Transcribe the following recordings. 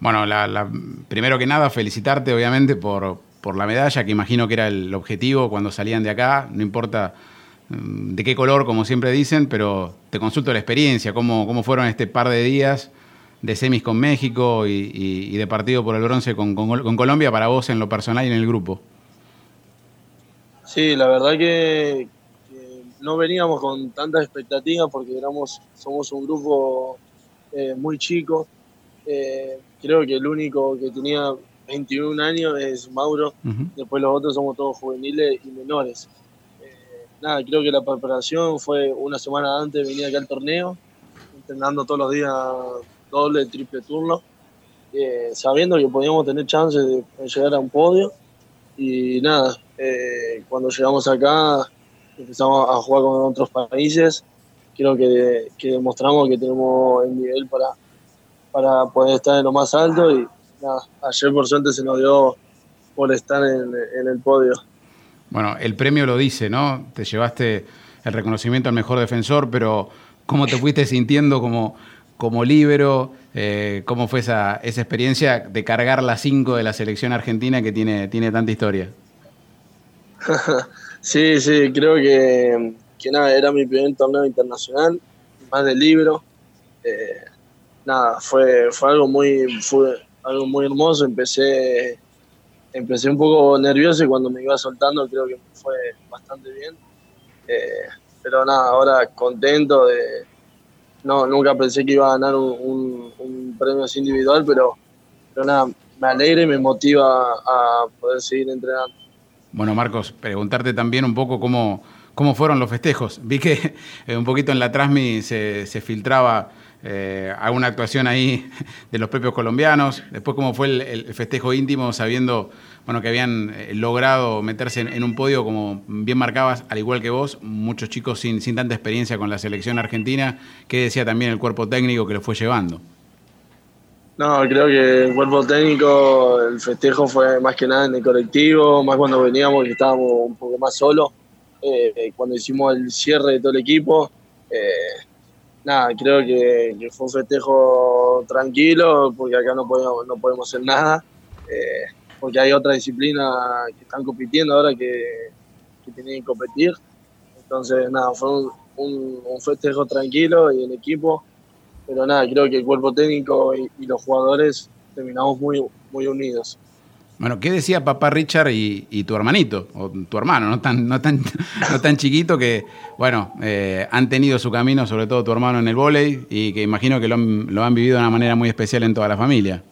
Bueno, la, primero que nada, felicitarte obviamente por, por la medalla, que imagino que era el objetivo cuando salían de acá, no importa mm, de qué color, como siempre dicen, pero te consulto la experiencia, cómo, cómo fueron este par de días de semis con México y, de partido por el bronce con, Colombia para vos en lo personal y en el grupo. Sí, la verdad que, no veníamos con tantas expectativas porque éramos, somos un grupo eh, muy chico. Eh, creo que el único que tenía 21 años es Mauro, después los otros somos todos juveniles y menores. Eh, nada, creo que la preparación fue una semana antes de venir acá al torneo, entrenando todos los días doble, triple turno, eh, sabiendo que podíamos tener chances de, llegar a un podio. Y nada, eh, cuando llegamos acá empezamos a jugar con otros países, creo que, demostramos que tenemos el nivel para, para poder estar en lo más alto y nada, ayer por suerte se nos dio por estar en, en el podio. Bueno, el premio lo dice, ¿no? Te llevaste el reconocimiento al mejor defensor, pero ¿cómo te fuiste sintiendo como como líbero, eh, ¿cómo fue esa, esa experiencia de cargar la 5 de la selección argentina que tiene, tiene tanta historia? sí, sí, creo que, que, nada, era mi primer torneo internacional, más de libro. Eh, nada, fue, fue algo muy, fue algo muy hermoso. Empecé, empecé un poco nervioso y cuando me iba soltando creo que fue bastante bien. Eh, pero nada, ahora contento de, no, nunca pensé que iba a ganar un, premio así individual, pero, pero nada, me alegra y me motiva a poder seguir entrenando. Bueno, Marcos, preguntarte también un poco cómo, cómo fueron los festejos. Vi que eh, un poquito en la Transmi se, se filtraba eh, alguna actuación ahí de los propios colombianos. Después, cómo fue el, festejo íntimo, sabiendo bueno, que habían eh, logrado meterse en, un podio, como bien marcabas, al igual que vos, muchos chicos sin, sin tanta experiencia con la selección argentina. ¿Qué decía también el cuerpo técnico que lo fue llevando? No, creo que el cuerpo técnico, el festejo fue más que nada en el colectivo, más cuando veníamos y estábamos un poco más solos, eh, cuando hicimos el cierre de todo el equipo. Eh, nada, creo que, fue un festejo tranquilo, porque acá no podemos, no podemos hacer nada, eh, porque hay otra disciplina que están compitiendo ahora que, tienen que competir. Entonces, nada, fue un, festejo tranquilo y en equipo, pero nada, creo que el cuerpo técnico y, y los jugadores terminamos muy, muy unidos. Bueno, ¿qué decía papá Richard y, tu hermanito, o tu hermano, no tan, no tan, no tan chiquito que, bueno, eh, han tenido su camino, sobre todo tu hermano en el vóley, y que imagino que lo han, vivido de una manera muy especial en toda la familia?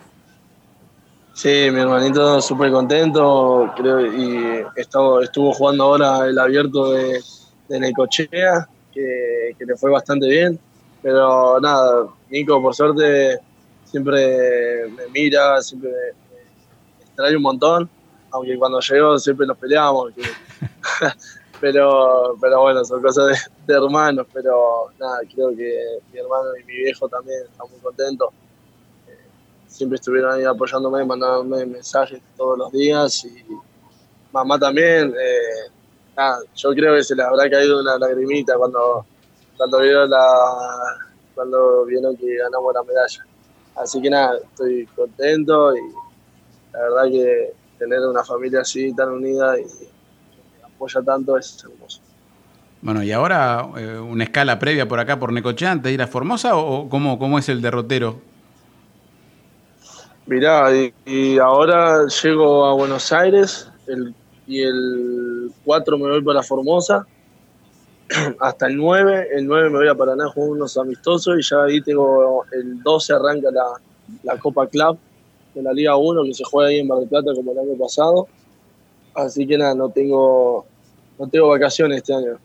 Sí, mi hermanito súper contento, creo, y estuvo, estuvo jugando ahora el abierto de, de Necochea, que, que le fue bastante bien, pero nada, Nico por suerte siempre me mira, siempre trae un montón, aunque cuando llegó siempre nos peleamos. pero, pero bueno, son cosas de, hermanos, pero nada, creo que mi hermano y mi viejo también están muy contentos. Eh, siempre estuvieron ahí apoyándome, mandándome mensajes todos los días y mamá también. Eh, yo creo que se le habrá caído una lagrimita cuando, cuando vieron la cuando vieron que ganamos la medalla. Así que nada, estoy contento y la verdad que tener una familia así tan unida y que apoya tanto es hermoso. Bueno, y ahora eh, una escala previa por acá por Necochea antes de ir a Formosa o cómo, cómo es el derrotero? Mirá, y, ahora llego a Buenos Aires y el 4 me voy para Formosa hasta el 9, el 9 me voy a Paraná con unos amistosos y ya ahí tengo el 12 arranca la, la Copa Club de la Liga 1 que se juega ahí en Mar del Plata como el año pasado. Así que nada, no tengo, no tengo vacaciones este año.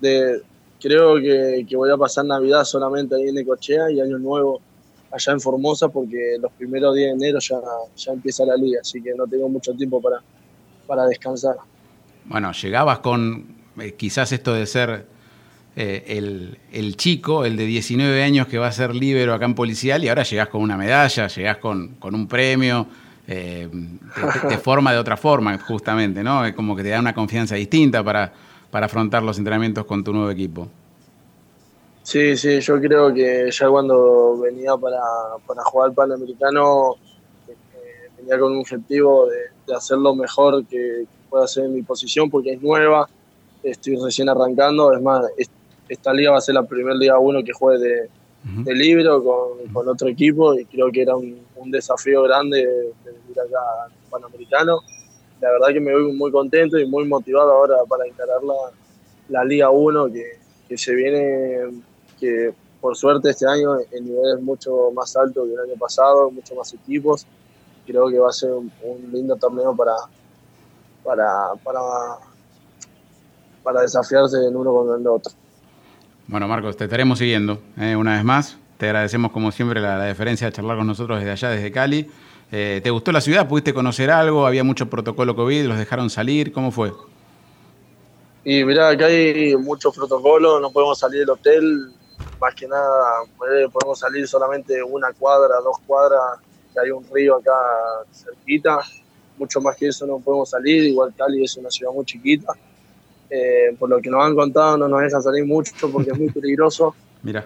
De, creo que, que voy a pasar Navidad solamente ahí en Ecochea y Año Nuevo allá en Formosa porque los primeros días de enero ya, ya empieza la liga, así que no tengo mucho tiempo para, para descansar. Bueno, llegabas con eh, quizás esto de ser eh, el, chico, el de 19 años que va a ser líbero acá en policial y ahora llegás con una medalla, llegás con, un premio, eh, te, forma de otra forma justamente, ¿no? Es como que te da una confianza distinta para, para afrontar los entrenamientos con tu nuevo equipo. Sí, sí, yo creo que ya cuando venía para, para jugar Panamericano venía con un objetivo de, de hacer lo mejor que pueda hacer en mi posición porque es nueva, estoy recién arrancando, es más, esta liga va a ser la primera liga uno que juegue de, de libro con, con, otro equipo y creo que era un, un desafío grande de venir acá al Panamericano. La verdad que me voy muy contento y muy motivado ahora para encarar la, la Liga 1 que, que se viene, que por suerte este año el nivel es mucho más alto que el año pasado, muchos más equipos. Creo que va a ser un, un lindo torneo para, para, para, para desafiarse el uno con el otro. Bueno, Marcos, te estaremos siguiendo eh, una vez más. Te agradecemos, como siempre, la, la, deferencia de charlar con nosotros desde allá, desde Cali. Eh, ¿Te gustó la ciudad? ¿Pudiste conocer algo? ¿Había mucho protocolo COVID? ¿Los dejaron salir? ¿Cómo fue? Y mirá, acá hay muchos protocolos, no podemos salir del hotel, más que nada eh, podemos salir solamente una cuadra, dos cuadras, hay un río acá cerquita, mucho más que eso no podemos salir, igual Cali es una ciudad muy chiquita, eh, por lo que nos han contado no nos dejan salir mucho porque es muy peligroso. Mira.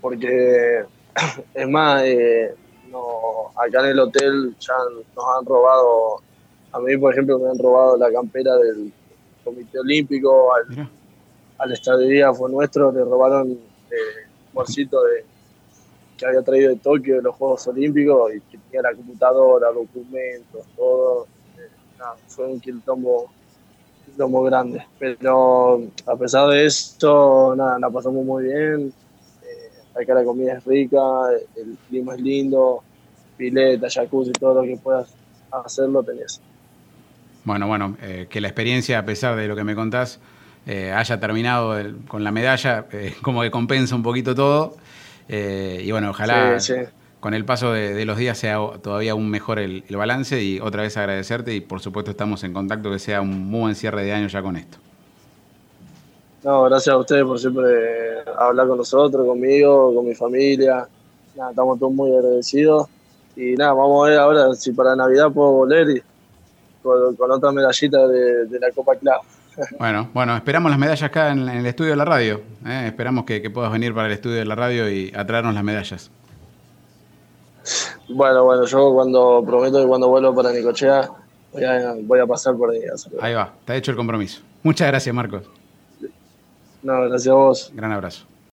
Porque es más, eh, no, acá en el hotel ya nos han robado, a mí por ejemplo me han robado la campera del Comité Olímpico, al, al estadio fue nuestro, le robaron eh, bolsito de, que había traído de Tokio de los Juegos Olímpicos y que tenía la computadora, documentos, todo. Eh, nada, fue un quilombo muy grande. Pero a pesar de esto, nada, la pasamos muy bien. Eh, acá la comida es rica, el clima es lindo, pileta, jacuzzi, todo lo que puedas hacerlo tenés. Bueno, bueno, eh, que la experiencia, a pesar de lo que me contás, eh, haya terminado el, con la medalla, como que compensa un poquito todo. y bueno, ojalá sí, sí con el paso de, de, los días sea todavía aún mejor el, el, balance y otra vez agradecerte y por supuesto estamos en contacto que sea un muy buen cierre de año ya con esto. No, gracias a ustedes por siempre hablar con nosotros, conmigo, con mi familia. Nada, estamos todos muy agradecidos. Y nada, vamos a ver ahora si para Navidad puedo volver y con, con otra medallita de, de, la Copa Club. Bueno, bueno, esperamos las medallas acá en, en el estudio de la radio. ¿eh? Esperamos que, que puedas venir para el estudio de la radio y a traernos las medallas. Bueno, bueno, yo cuando prometo que cuando vuelvo para Nicochea voy a, voy a pasar por ahí. Ahí va, está hecho el compromiso. Muchas gracias, Marcos. No, gracias a vos. Gran abrazo.